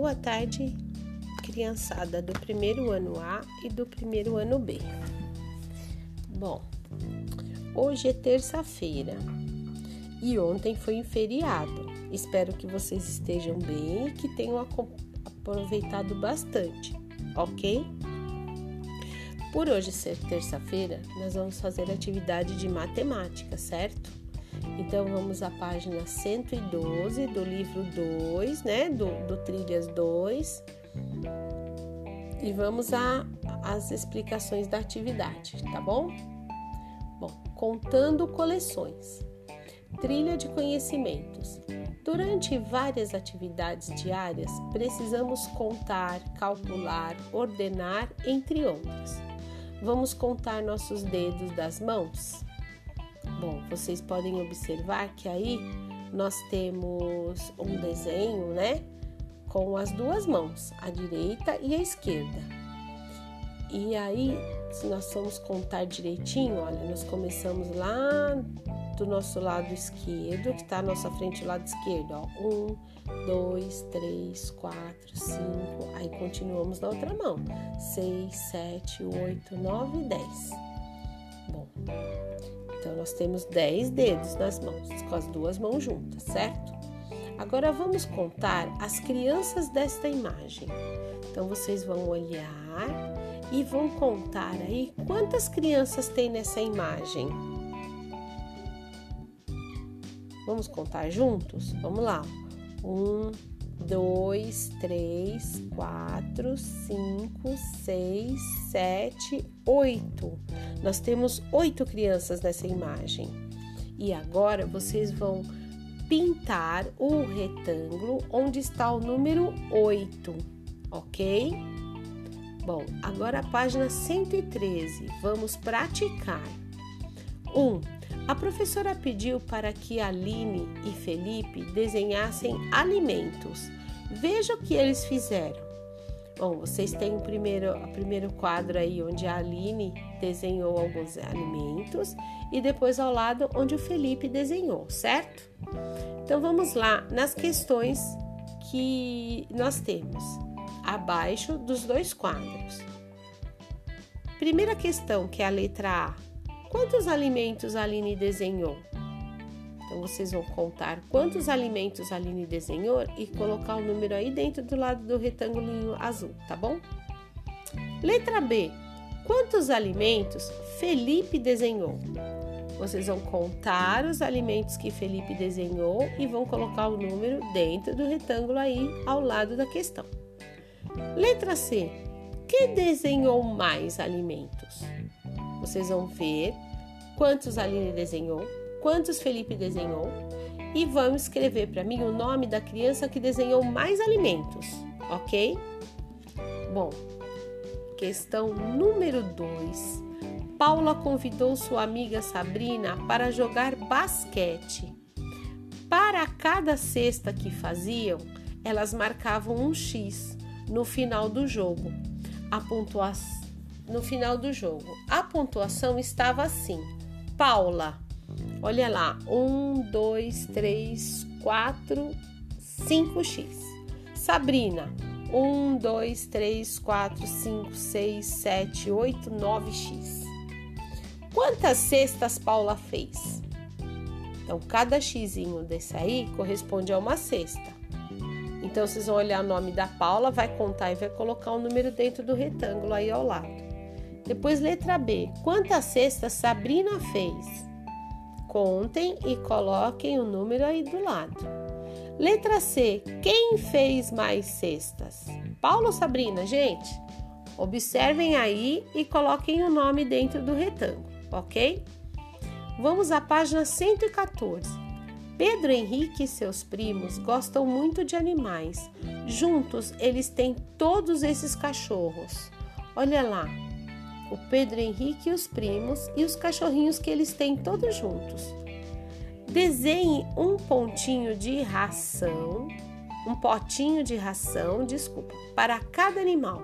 Boa tarde, criançada do primeiro ano A e do primeiro ano B. Bom, hoje é terça-feira e ontem foi um feriado. Espero que vocês estejam bem e que tenham aproveitado bastante, ok? Por hoje ser terça-feira, nós vamos fazer atividade de matemática, certo? Então vamos à página 112 do livro 2, né? Do, do Trilhas 2. E vamos às explicações da atividade, tá bom? Bom, contando coleções. Trilha de conhecimentos. Durante várias atividades diárias, precisamos contar, calcular, ordenar, entre outras. Vamos contar nossos dedos das mãos? Bom, vocês podem observar que aí nós temos um desenho, né? Com as duas mãos, a direita e a esquerda. E aí, se nós formos contar direitinho, olha, nós começamos lá do nosso lado esquerdo, que está à nossa frente, lado esquerdo, ó. Um, dois, três, quatro, cinco. Aí continuamos na outra mão. Seis, sete, oito, nove, dez. Nós temos 10 dedos nas mãos, com as duas mãos juntas, certo? Agora vamos contar as crianças desta imagem. Então, vocês vão olhar e vão contar aí quantas crianças tem nessa imagem. Vamos contar juntos? Vamos lá. Um, dois, três, quatro, cinco, seis, sete, oito. Nós temos oito crianças nessa imagem. E agora vocês vão pintar o retângulo onde está o número 8, ok? Bom, agora a página 113. Vamos praticar. 1. Um, a professora pediu para que Aline e Felipe desenhassem alimentos. Veja o que eles fizeram. Bom, vocês têm o primeiro, o primeiro quadro aí onde a Aline desenhou alguns alimentos e depois ao lado onde o Felipe desenhou, certo? Então vamos lá nas questões que nós temos abaixo dos dois quadros. Primeira questão, que é a letra A. Quantos alimentos a Aline desenhou? Então vocês vão contar quantos alimentos a Aline desenhou e colocar o número aí dentro do lado do retângulo azul, tá bom? Letra B. Quantos alimentos Felipe desenhou? Vocês vão contar os alimentos que Felipe desenhou e vão colocar o número dentro do retângulo aí ao lado da questão. Letra C. Quem desenhou mais alimentos? Vocês vão ver quantos Aline desenhou, quantos Felipe desenhou e vão escrever para mim o nome da criança que desenhou mais alimentos, ok? Bom, questão número 2. Paula convidou sua amiga Sabrina para jogar basquete. Para cada cesta que faziam, elas marcavam um X no final do jogo. A pontuação no final do jogo. A pontuação estava assim: Paula, olha lá, 1, 2, 3, 4, 5x. Sabrina, 1, 2, 3, 4, 5, 6, 7, 8, 9x. Quantas cestas Paula fez? Então, cada xzinho desse aí corresponde a uma cesta. Então, vocês vão olhar o nome da Paula, vai contar e vai colocar o um número dentro do retângulo aí ao lado. Depois, letra B. Quantas cestas Sabrina fez? Contem e coloquem o número aí do lado. Letra C. Quem fez mais cestas? Paulo ou Sabrina, gente? Observem aí e coloquem o nome dentro do retângulo, ok? Vamos à página 114. Pedro Henrique e seus primos gostam muito de animais. Juntos, eles têm todos esses cachorros. Olha lá, o Pedro Henrique e os primos e os cachorrinhos que eles têm todos juntos. Desenhe um pontinho de ração, um potinho de ração, desculpa, para cada animal.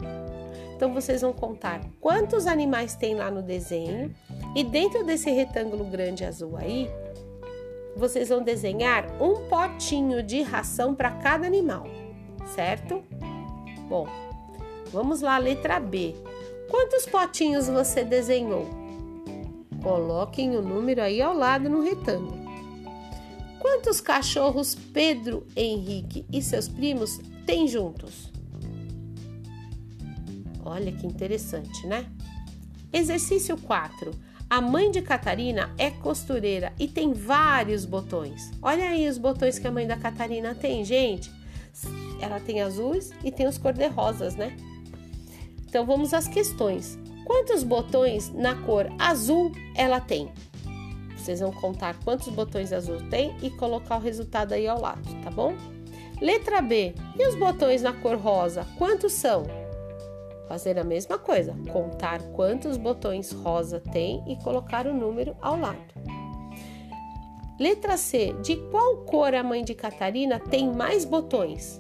Então vocês vão contar quantos animais tem lá no desenho e dentro desse retângulo grande azul aí, vocês vão desenhar um potinho de ração para cada animal, certo? Bom, vamos lá, letra B. Quantos potinhos você desenhou? Coloquem o número aí ao lado no retângulo. Quantos cachorros Pedro, Henrique e seus primos têm juntos? Olha que interessante, né? Exercício 4. A mãe de Catarina é costureira e tem vários botões. Olha aí os botões que a mãe da Catarina tem, gente. Ela tem azuis e tem os cor-de-rosas, né? Então vamos às questões. Quantos botões na cor azul ela tem? Vocês vão contar quantos botões azul tem e colocar o resultado aí ao lado, tá bom? Letra B. E os botões na cor rosa, quantos são? Fazer a mesma coisa, contar quantos botões rosa tem e colocar o número ao lado. Letra C. De qual cor a mãe de Catarina tem mais botões?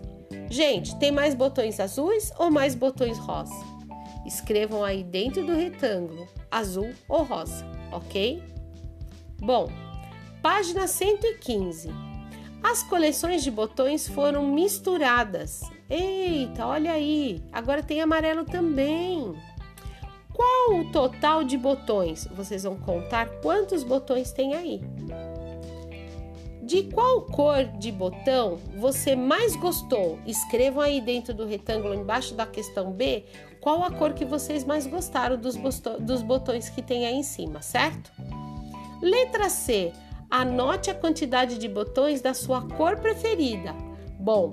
Gente, tem mais botões azuis ou mais botões rosa? Escrevam aí dentro do retângulo, azul ou rosa, ok? Bom, página 115. As coleções de botões foram misturadas. Eita, olha aí, agora tem amarelo também. Qual o total de botões? Vocês vão contar quantos botões tem aí. De qual cor de botão você mais gostou? Escrevam aí dentro do retângulo embaixo da questão B qual a cor que vocês mais gostaram dos, dos botões que tem aí em cima, certo? Letra C. Anote a quantidade de botões da sua cor preferida. Bom,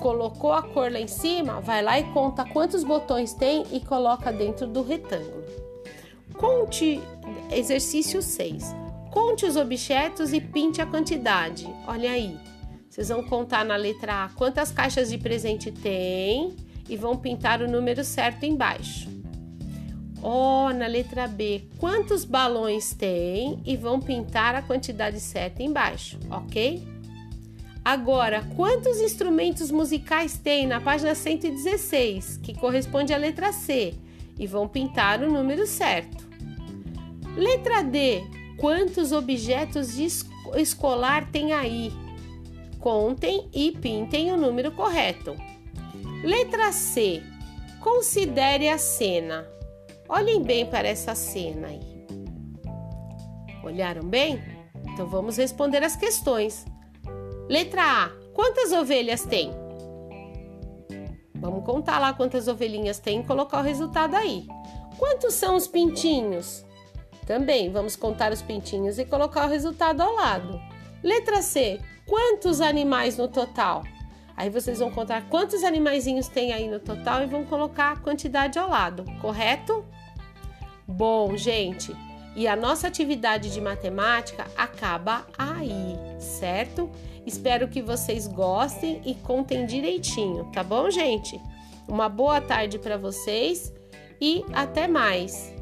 colocou a cor lá em cima, vai lá e conta quantos botões tem e coloca dentro do retângulo. Conte exercício 6. Conte os objetos e pinte a quantidade. Olha aí. Vocês vão contar na letra A quantas caixas de presente tem e vão pintar o número certo embaixo. Oh, na letra B, quantos balões tem e vão pintar a quantidade certa embaixo, ok? Agora, quantos instrumentos musicais tem na página 116, que corresponde à letra C, e vão pintar o número certo. Letra D, quantos objetos escolar tem aí? Contem e pintem o número correto. Letra C, considere a cena. Olhem bem para essa cena aí. Olharam bem? Então vamos responder as questões. Letra A: quantas ovelhas tem? Vamos contar lá quantas ovelhinhas tem e colocar o resultado aí. Quantos são os pintinhos? Também vamos contar os pintinhos e colocar o resultado ao lado. Letra C: quantos animais no total? Aí vocês vão contar quantos animaizinhos tem aí no total e vão colocar a quantidade ao lado, correto? Bom, gente, e a nossa atividade de matemática acaba aí, certo? Espero que vocês gostem e contem direitinho, tá bom, gente? Uma boa tarde para vocês e até mais!